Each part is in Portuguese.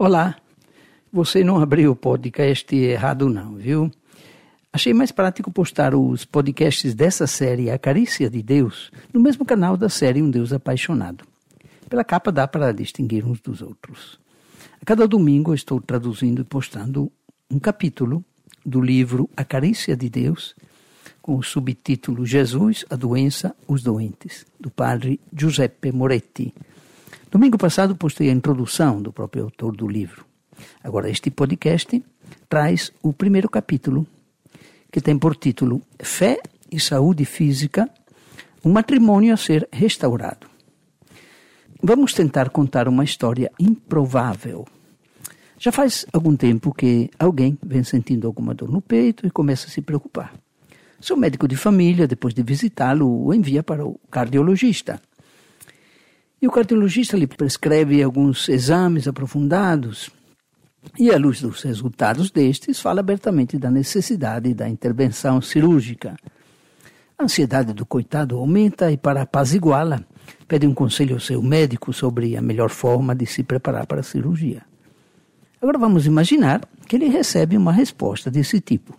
Olá, você não abriu o podcast errado não, viu? Achei mais prático postar os podcasts dessa série, A Carícia de Deus, no mesmo canal da série Um Deus Apaixonado. Pela capa dá para distinguir uns dos outros. A cada domingo estou traduzindo e postando um capítulo do livro A Carícia de Deus, com o subtítulo Jesus, a doença, os doentes, do padre Giuseppe Moretti. Domingo passado postei a introdução do próprio autor do livro. Agora, este podcast traz o primeiro capítulo, que tem por título Fé e Saúde Física, um matrimônio a ser restaurado. Vamos tentar contar uma história improvável. Já faz algum tempo que alguém vem sentindo alguma dor no peito e começa a se preocupar. Seu médico de família, depois de visitá-lo, o envia para o cardiologista. E o cardiologista lhe prescreve alguns exames aprofundados e, à luz dos resultados destes, fala abertamente da necessidade da intervenção cirúrgica. A ansiedade do coitado aumenta e, para apaziguá-la, pede um conselho ao seu médico sobre a melhor forma de se preparar para a cirurgia. Agora vamos imaginar que ele recebe uma resposta desse tipo.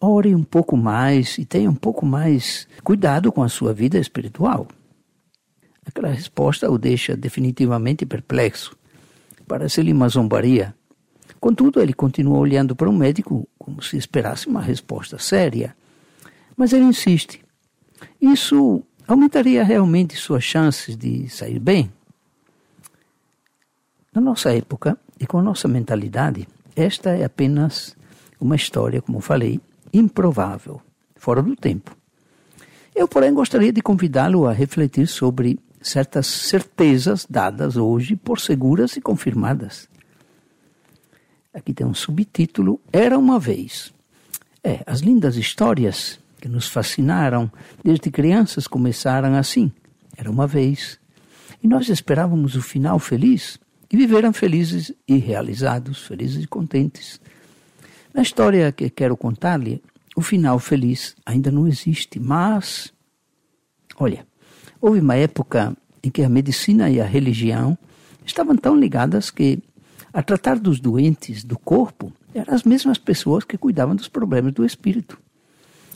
Ore um pouco mais e tenha um pouco mais cuidado com a sua vida espiritual. Aquela resposta o deixa definitivamente perplexo. Parece-lhe uma zombaria. Contudo, ele continua olhando para o médico como se esperasse uma resposta séria. Mas ele insiste. Isso aumentaria realmente suas chances de sair bem? Na nossa época e com a nossa mentalidade, esta é apenas uma história, como falei, improvável, fora do tempo. Eu, porém, gostaria de convidá-lo a refletir sobre certas certezas dadas hoje por seguras e confirmadas. Aqui tem um subtítulo: Era uma vez. É, as lindas histórias que nos fascinaram desde crianças começaram assim. Era uma vez. E nós esperávamos o final feliz e viveram felizes e realizados, felizes e contentes. Na história que quero contar-lhe, o final feliz ainda não existe, mas. Olha, Houve uma época em que a medicina e a religião estavam tão ligadas que, a tratar dos doentes do corpo, eram as mesmas pessoas que cuidavam dos problemas do espírito.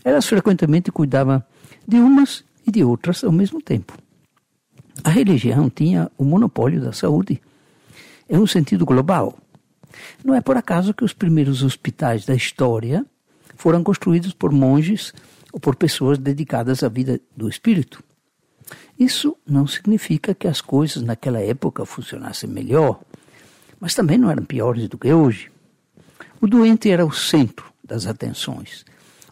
Elas frequentemente cuidavam de umas e de outras ao mesmo tempo. A religião tinha o monopólio da saúde, em um sentido global. Não é por acaso que os primeiros hospitais da história foram construídos por monges ou por pessoas dedicadas à vida do espírito. Isso não significa que as coisas naquela época funcionassem melhor, mas também não eram piores do que hoje. O doente era o centro das atenções.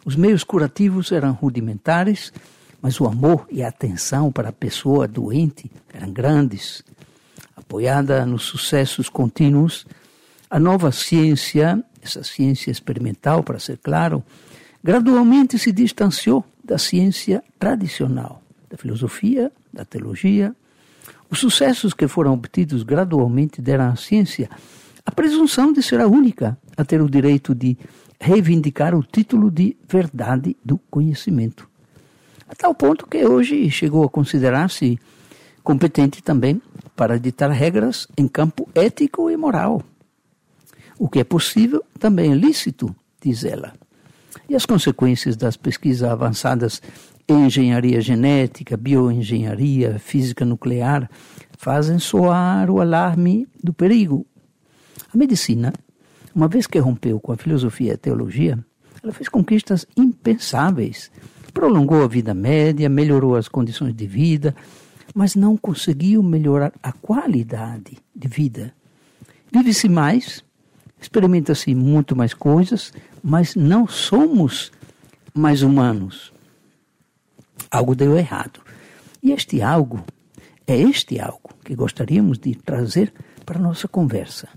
Os meios curativos eram rudimentares, mas o amor e a atenção para a pessoa doente eram grandes. Apoiada nos sucessos contínuos, a nova ciência, essa ciência experimental, para ser claro, gradualmente se distanciou da ciência tradicional da filosofia, da teologia. Os sucessos que foram obtidos gradualmente deram à ciência a presunção de ser a única a ter o direito de reivindicar o título de verdade do conhecimento. A tal ponto que hoje chegou a considerar-se competente também para ditar regras em campo ético e moral. O que é possível também é lícito, diz ela. E as consequências das pesquisas avançadas engenharia genética, bioengenharia, física nuclear, fazem soar o alarme do perigo. A medicina, uma vez que rompeu com a filosofia e a teologia, ela fez conquistas impensáveis. Prolongou a vida média, melhorou as condições de vida, mas não conseguiu melhorar a qualidade de vida. Vive-se mais, experimenta-se muito mais coisas, mas não somos mais humanos algo deu errado. E este algo, é este algo que gostaríamos de trazer para a nossa conversa.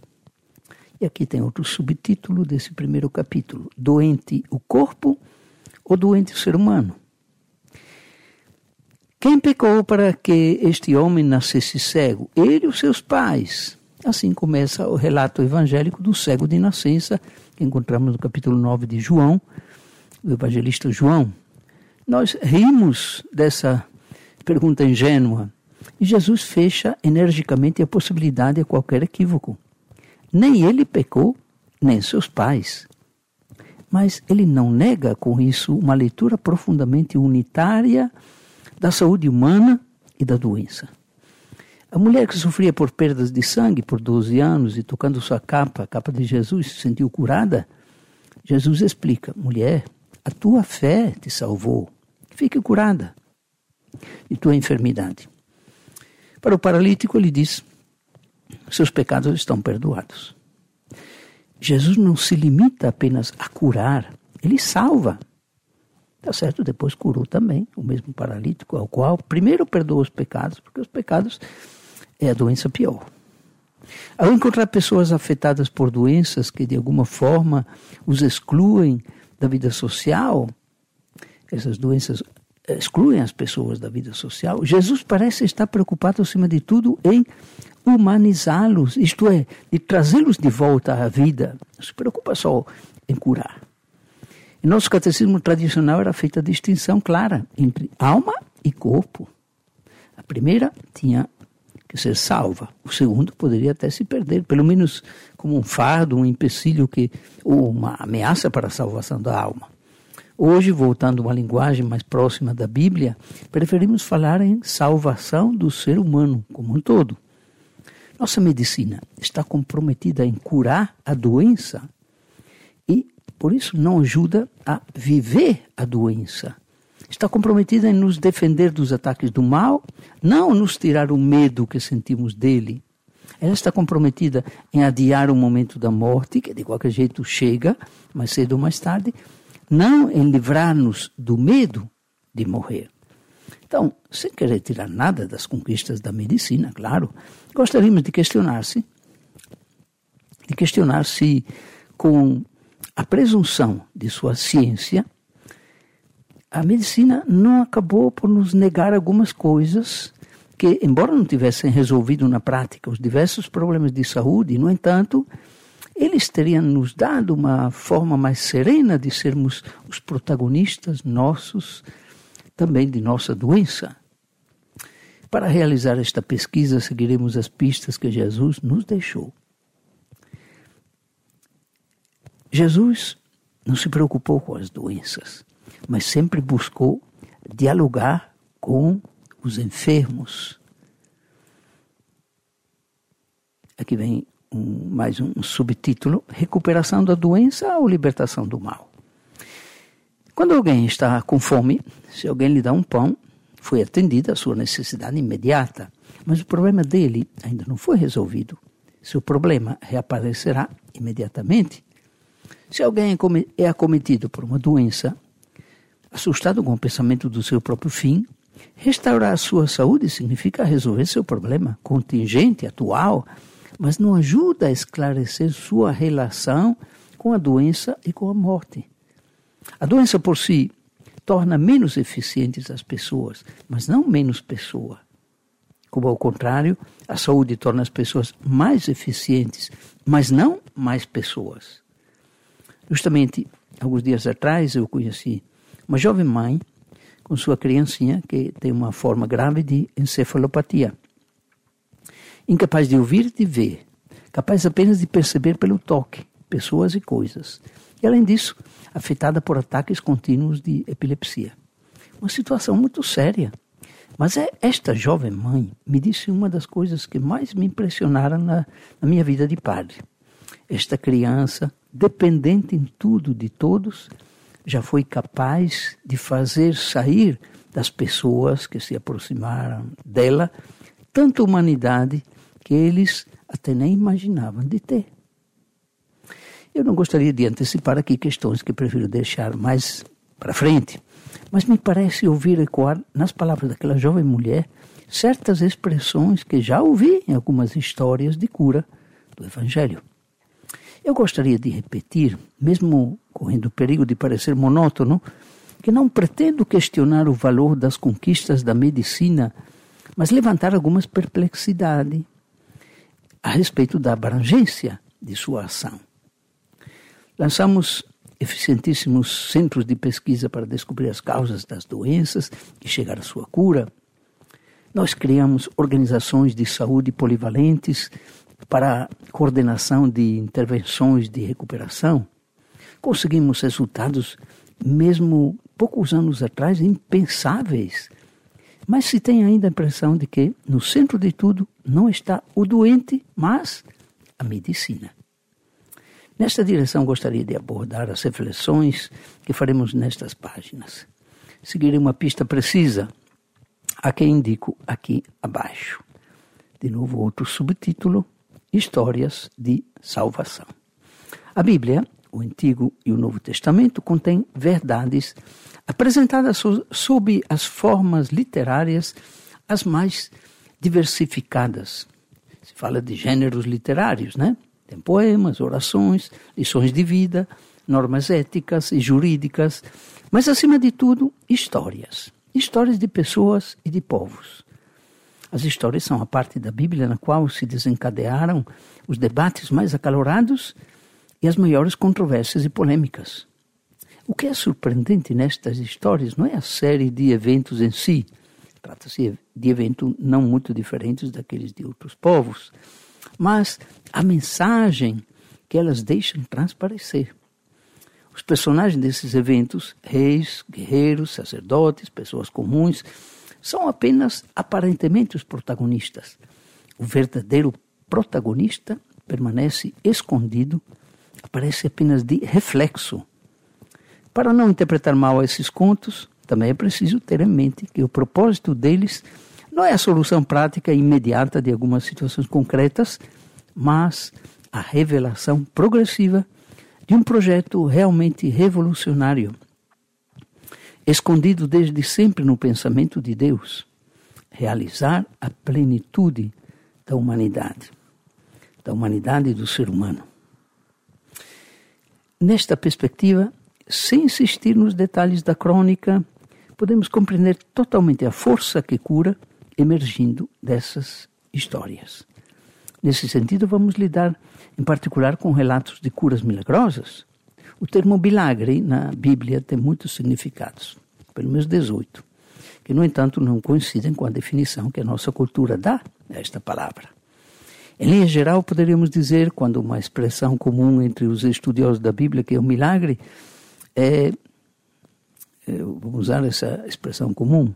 E aqui tem outro subtítulo desse primeiro capítulo: Doente o corpo ou doente o ser humano? Quem pecou para que este homem nascesse cego? Ele e os seus pais. Assim começa o relato evangélico do cego de nascença, que encontramos no capítulo 9 de João, o evangelista João. Nós rimos dessa pergunta ingênua e Jesus fecha energicamente a possibilidade a qualquer equívoco. Nem ele pecou, nem seus pais. Mas ele não nega com isso uma leitura profundamente unitária da saúde humana e da doença. A mulher que sofria por perdas de sangue por 12 anos e tocando sua capa, a capa de Jesus, se sentiu curada, Jesus explica: mulher, a tua fé te salvou, fique curada de tua enfermidade. Para o paralítico, ele diz: seus pecados estão perdoados. Jesus não se limita apenas a curar, ele salva. Tá certo, depois curou também o mesmo paralítico, ao qual primeiro perdoou os pecados, porque os pecados é a doença pior. Ao encontrar pessoas afetadas por doenças que de alguma forma os excluem da vida social, essas doenças excluem as pessoas da vida social, Jesus parece estar preocupado, acima de tudo, em humanizá-los, isto é, de trazê-los de volta à vida. Não se preocupa só em curar. Em nosso catecismo tradicional era feita a distinção clara entre alma e corpo. A primeira tinha que ser salva. O segundo poderia até se perder, pelo menos como um fardo, um empecilho que, ou uma ameaça para a salvação da alma. Hoje, voltando a uma linguagem mais próxima da Bíblia, preferimos falar em salvação do ser humano como um todo. Nossa medicina está comprometida em curar a doença e, por isso, não ajuda a viver a doença está comprometida em nos defender dos ataques do mal, não nos tirar o medo que sentimos dele. Ela está comprometida em adiar o momento da morte, que de qualquer jeito chega, mais cedo ou mais tarde, não em livrar-nos do medo de morrer. Então, sem querer tirar nada das conquistas da medicina, claro, gostaríamos de questionar-se, de questionar se com a presunção de sua ciência, a medicina não acabou por nos negar algumas coisas que, embora não tivessem resolvido na prática os diversos problemas de saúde, no entanto, eles teriam nos dado uma forma mais serena de sermos os protagonistas nossos, também de nossa doença. Para realizar esta pesquisa, seguiremos as pistas que Jesus nos deixou. Jesus não se preocupou com as doenças mas sempre buscou dialogar com os enfermos. Aqui vem um, mais um subtítulo: Recuperação da doença ou libertação do mal. Quando alguém está com fome, se alguém lhe dá um pão, foi atendida a sua necessidade imediata, mas o problema dele ainda não foi resolvido. Seu problema reaparecerá imediatamente. Se alguém é acometido por uma doença, assustado com o pensamento do seu próprio fim, restaurar a sua saúde significa resolver seu problema contingente, atual, mas não ajuda a esclarecer sua relação com a doença e com a morte. A doença por si torna menos eficientes as pessoas, mas não menos pessoa. Como ao contrário, a saúde torna as pessoas mais eficientes, mas não mais pessoas. Justamente, alguns dias atrás, eu conheci uma jovem mãe com sua criancinha que tem uma forma grave de encefalopatia. Incapaz de ouvir e de ver, capaz apenas de perceber pelo toque pessoas e coisas. E além disso, afetada por ataques contínuos de epilepsia. Uma situação muito séria. Mas é esta jovem mãe me disse uma das coisas que mais me impressionaram na, na minha vida de padre. Esta criança, dependente em tudo de todos, já foi capaz de fazer sair das pessoas que se aproximaram dela tanta humanidade que eles até nem imaginavam de ter. Eu não gostaria de antecipar aqui questões que prefiro deixar mais para frente, mas me parece ouvir ecoar nas palavras daquela jovem mulher certas expressões que já ouvi em algumas histórias de cura do Evangelho. Eu gostaria de repetir, mesmo correndo o perigo de parecer monótono, que não pretendo questionar o valor das conquistas da medicina, mas levantar algumas perplexidades a respeito da abrangência de sua ação. Lançamos eficientíssimos centros de pesquisa para descobrir as causas das doenças e chegar à sua cura. Nós criamos organizações de saúde polivalentes para coordenação de intervenções de recuperação, conseguimos resultados mesmo poucos anos atrás impensáveis. Mas se tem ainda a impressão de que no centro de tudo não está o doente, mas a medicina. Nesta direção gostaria de abordar as reflexões que faremos nestas páginas. Seguirei uma pista precisa, a que indico aqui abaixo. De novo, outro subtítulo: Histórias de Salvação. A Bíblia, o Antigo e o Novo Testamento, contém verdades apresentadas sob as formas literárias as mais diversificadas. Se fala de gêneros literários, né? Tem poemas, orações, lições de vida, normas éticas e jurídicas, mas acima de tudo, histórias. Histórias de pessoas e de povos. As histórias são a parte da Bíblia na qual se desencadearam os debates mais acalorados e as maiores controvérsias e polêmicas. O que é surpreendente nestas histórias não é a série de eventos em si, trata-se de eventos não muito diferentes daqueles de outros povos, mas a mensagem que elas deixam transparecer. Os personagens desses eventos, reis, guerreiros, sacerdotes, pessoas comuns, são apenas aparentemente os protagonistas. O verdadeiro protagonista permanece escondido, aparece apenas de reflexo. Para não interpretar mal esses contos, também é preciso ter em mente que o propósito deles não é a solução prática e imediata de algumas situações concretas, mas a revelação progressiva de um projeto realmente revolucionário, escondido desde sempre no pensamento de Deus realizar a plenitude da humanidade, da humanidade do ser humano. Nesta perspectiva, sem insistir nos detalhes da crônica, podemos compreender totalmente a força que cura emergindo dessas histórias. Nesse sentido, vamos lidar em particular com relatos de curas milagrosas. O termo milagre na Bíblia tem muitos significados, pelo menos 18, que, no entanto, não coincidem com a definição que a nossa cultura dá a esta palavra. Em linha geral, poderíamos dizer, quando uma expressão comum entre os estudiosos da Bíblia, que é o milagre, é, é vamos usar essa expressão comum,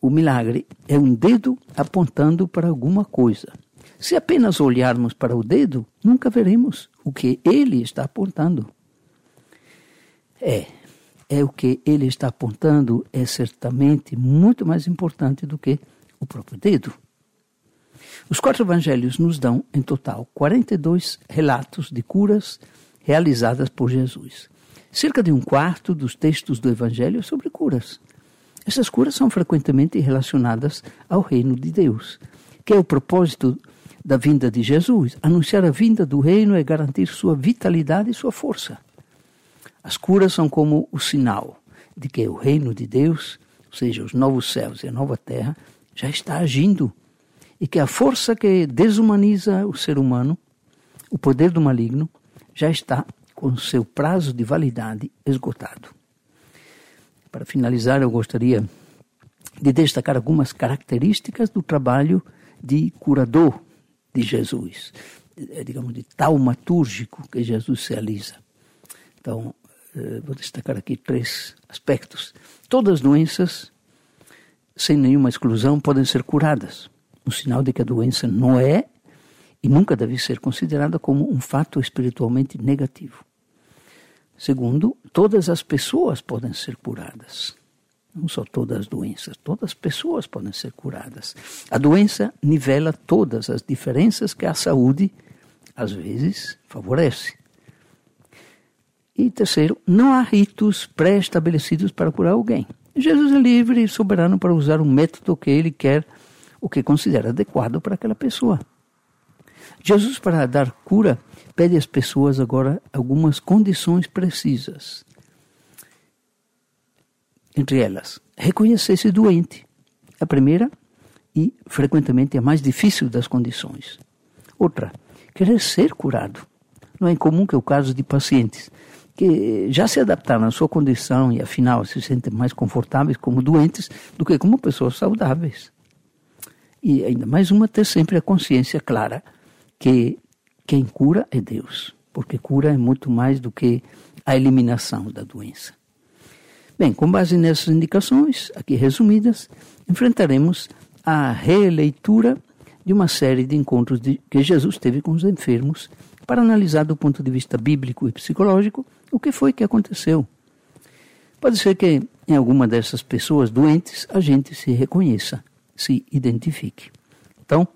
o milagre é um dedo apontando para alguma coisa. Se apenas olharmos para o dedo, nunca veremos o que ele está apontando. É, é o que ele está apontando é certamente muito mais importante do que o próprio dedo. Os quatro evangelhos nos dão, em total, 42 relatos de curas realizadas por Jesus. Cerca de um quarto dos textos do evangelho é sobre curas. Essas curas são frequentemente relacionadas ao reino de Deus, que é o propósito da vinda de Jesus. Anunciar a vinda do reino é garantir sua vitalidade e sua força. As curas são como o sinal de que o reino de Deus, ou seja, os novos céus e a nova terra, já está agindo e que a força que desumaniza o ser humano, o poder do maligno, já está com seu prazo de validade esgotado. Para finalizar, eu gostaria de destacar algumas características do trabalho de curador de Jesus, é, digamos, de taumatúrgico que Jesus realiza. Então, eh, vou destacar aqui três aspectos. Todas as doenças, sem nenhuma exclusão, podem ser curadas. Um sinal de que a doença não é e nunca deve ser considerada como um fato espiritualmente negativo. Segundo, todas as pessoas podem ser curadas. Não só todas as doenças, todas as pessoas podem ser curadas. A doença nivela todas as diferenças que a saúde, às vezes, favorece. E terceiro, não há ritos pré-estabelecidos para curar alguém. Jesus é livre e soberano para usar o método que ele quer, o que considera adequado para aquela pessoa. Jesus, para dar cura, pede às pessoas agora algumas condições precisas. Entre elas, reconhecer-se doente. A primeira e frequentemente a mais difícil das condições. Outra, querer ser curado. Não é incomum que o caso de pacientes que já se adaptaram à sua condição e afinal se sentem mais confortáveis como doentes do que como pessoas saudáveis. E ainda mais uma ter sempre a consciência clara que quem cura é Deus, porque cura é muito mais do que a eliminação da doença. Bem, com base nessas indicações, aqui resumidas, enfrentaremos a releitura de uma série de encontros de, que Jesus teve com os enfermos para analisar do ponto de vista bíblico e psicológico o que foi que aconteceu. Pode ser que em alguma dessas pessoas doentes a gente se reconheça, se identifique. Então,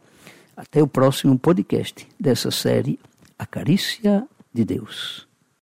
até o próximo podcast dessa série A Carícia de Deus.